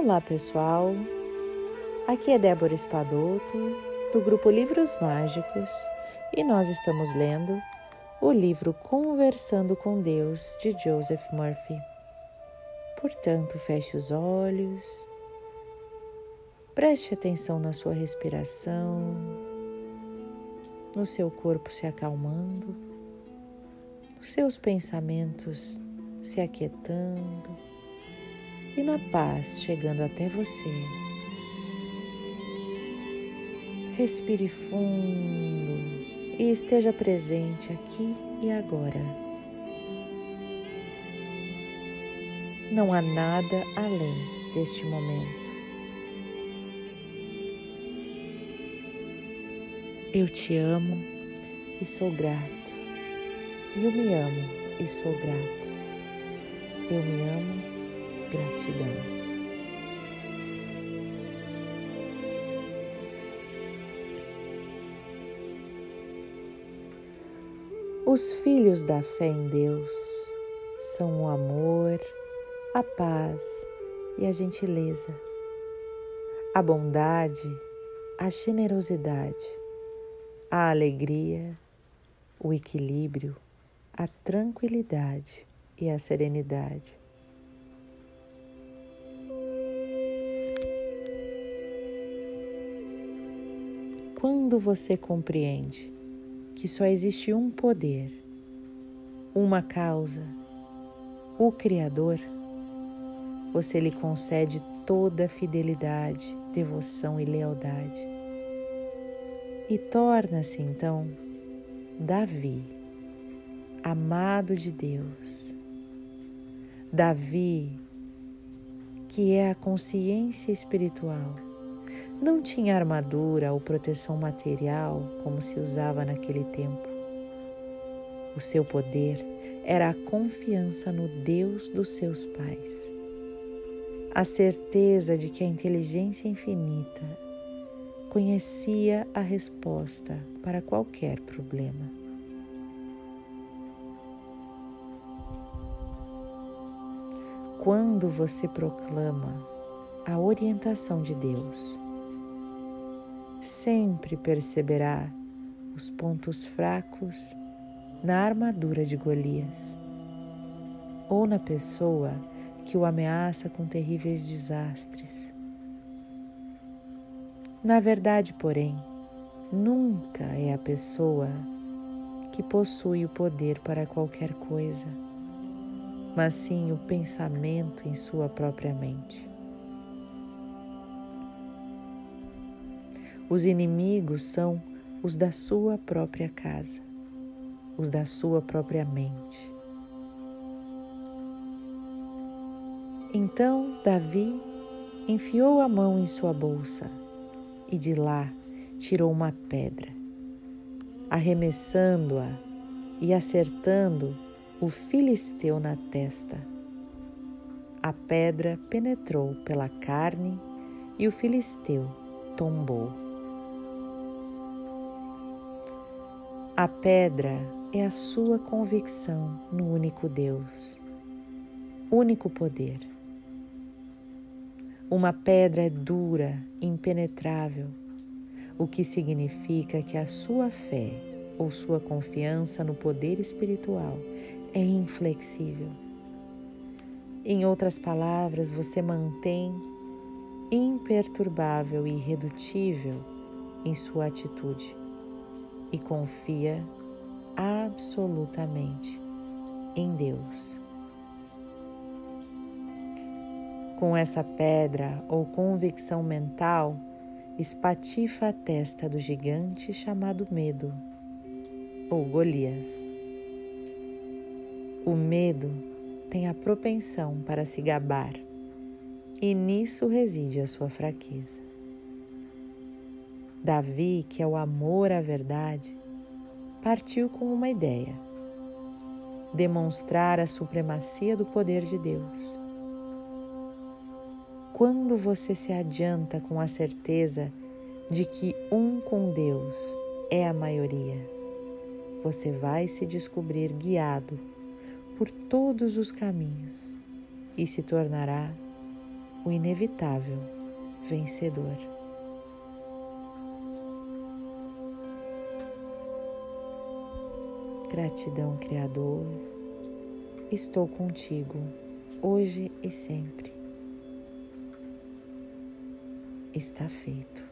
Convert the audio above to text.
Olá pessoal, aqui é Débora Espadoto do grupo Livros Mágicos e nós estamos lendo o livro Conversando com Deus de Joseph Murphy. Portanto, feche os olhos, preste atenção na sua respiração, no seu corpo se acalmando, os seus pensamentos se aquietando e na paz chegando até você. Respire fundo e esteja presente aqui e agora. Não há nada além deste momento. Eu te amo e sou grato. Eu me amo e sou grato. Eu me amo gratidão. Os filhos da fé em Deus são o amor, a paz e a gentileza, a bondade, a generosidade, a alegria, o equilíbrio, a tranquilidade e a serenidade. Quando você compreende que só existe um poder, uma causa, o Criador, você lhe concede toda a fidelidade, devoção e lealdade. E torna-se então Davi, amado de Deus. Davi, que é a consciência espiritual não tinha armadura ou proteção material como se usava naquele tempo. O seu poder era a confiança no Deus dos seus pais, a certeza de que a inteligência infinita conhecia a resposta para qualquer problema. Quando você proclama a orientação de Deus, sempre perceberá os pontos fracos na armadura de Golias ou na pessoa que o ameaça com terríveis desastres. Na verdade, porém, nunca é a pessoa que possui o poder para qualquer coisa, mas sim o pensamento em sua própria mente. Os inimigos são os da sua própria casa, os da sua própria mente. Então Davi enfiou a mão em sua bolsa e de lá tirou uma pedra, arremessando-a e acertando o filisteu na testa. A pedra penetrou pela carne e o filisteu tombou. A pedra é a sua convicção no único Deus, único poder. Uma pedra é dura, impenetrável, o que significa que a sua fé ou sua confiança no poder espiritual é inflexível. Em outras palavras, você mantém imperturbável e irredutível em sua atitude e confia absolutamente em Deus. Com essa pedra ou convicção mental, espatifa a testa do gigante chamado Medo ou Golias. O medo tem a propensão para se gabar, e nisso reside a sua fraqueza. Davi, que é o amor à verdade, partiu com uma ideia: demonstrar a supremacia do poder de Deus. Quando você se adianta com a certeza de que um com Deus é a maioria, você vai se descobrir guiado por todos os caminhos e se tornará o inevitável vencedor. Gratidão, Criador, estou contigo, hoje e sempre. Está feito.